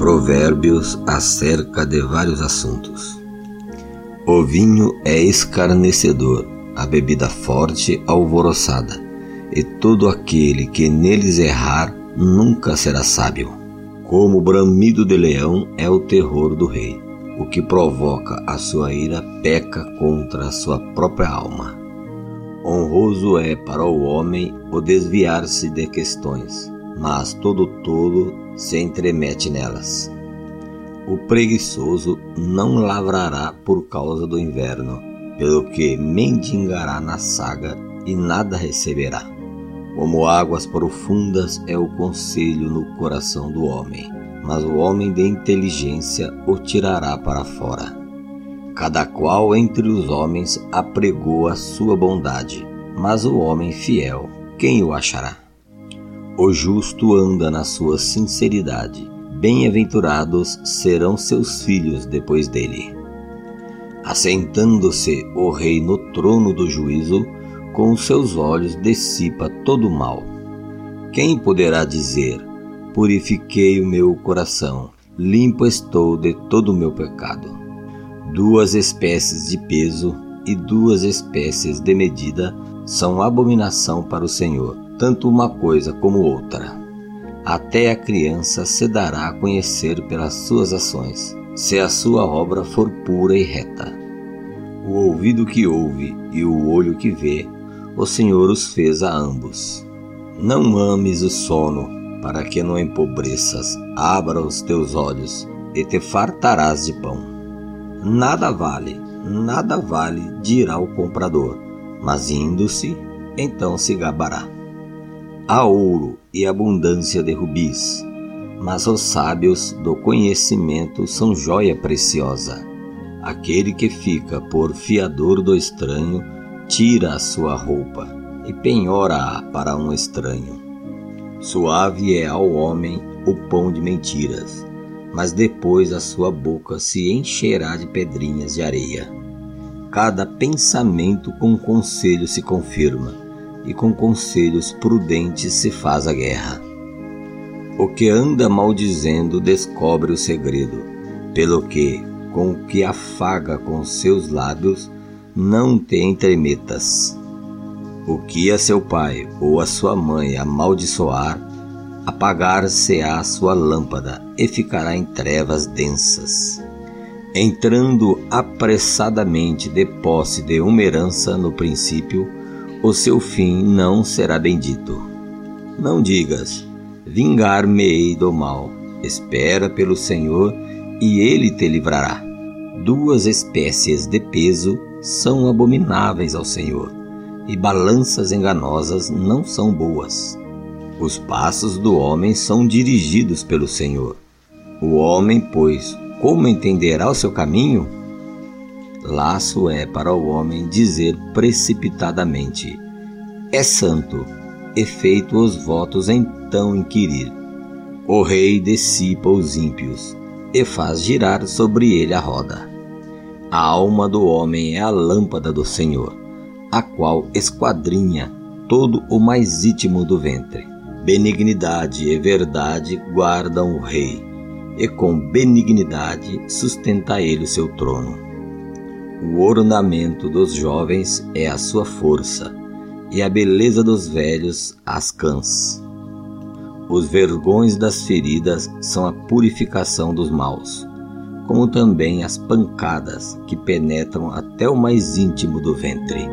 Provérbios acerca de vários assuntos. O vinho é escarnecedor, a bebida forte alvoroçada, e todo aquele que neles errar nunca será sábio. Como o bramido de leão é o terror do rei. O que provoca a sua ira peca contra a sua própria alma. Honroso é para o homem o desviar-se de questões, mas todo tolo se entremete nelas. O preguiçoso não lavrará por causa do inverno, pelo que mendigará na saga e nada receberá. Como águas profundas é o conselho no coração do homem, mas o homem de inteligência o tirará para fora. Cada qual entre os homens apregou a sua bondade, mas o homem fiel, quem o achará? O justo anda na sua sinceridade, bem-aventurados serão seus filhos depois dele. Assentando-se o rei no trono do juízo, com os seus olhos dissipa todo o mal. Quem poderá dizer: Purifiquei o meu coração, limpo estou de todo o meu pecado? Duas espécies de peso e duas espécies de medida são abominação para o Senhor, tanto uma coisa como outra. Até a criança se dará a conhecer pelas suas ações, se a sua obra for pura e reta. O ouvido que ouve e o olho que vê o Senhor os fez a ambos. Não ames o sono, para que não empobreças. Abra os teus olhos e te fartarás de pão. Nada vale, nada vale, dirá o comprador, mas indo-se, então se gabará. Há ouro e abundância de rubis, mas os sábios do conhecimento são joia preciosa. Aquele que fica por fiador do estranho tira a sua roupa e penhora-a para um estranho. Suave é ao homem o pão de mentiras, mas depois a sua boca se encherá de pedrinhas de areia. Cada pensamento com conselho se confirma, e com conselhos prudentes se faz a guerra. O que anda maldizendo descobre o segredo, pelo que, com o que afaga com seus lábios, não te entremetas. O que a seu pai ou a sua mãe amaldiçoar, apagar-se-á sua lâmpada e ficará em trevas densas. Entrando apressadamente de posse de uma herança no princípio, o seu fim não será bendito. Não digas, vingar-me-ei do mal. Espera pelo Senhor e ele te livrará. Duas espécies de peso são abomináveis ao Senhor, e balanças enganosas não são boas. Os passos do homem são dirigidos pelo Senhor. O homem, pois, como entenderá o seu caminho? Laço é para o homem dizer precipitadamente: É santo, e feito os votos então inquirir. O rei dissipa os ímpios, e faz girar sobre ele a roda. A alma do homem é a lâmpada do Senhor, a qual esquadrinha todo o mais íntimo do ventre. Benignidade e verdade guardam o rei, e com benignidade sustenta ele o seu trono. O ornamento dos jovens é a sua força, e a beleza dos velhos as cãs. Os vergões das feridas são a purificação dos maus como também as pancadas que penetram até o mais íntimo do ventre.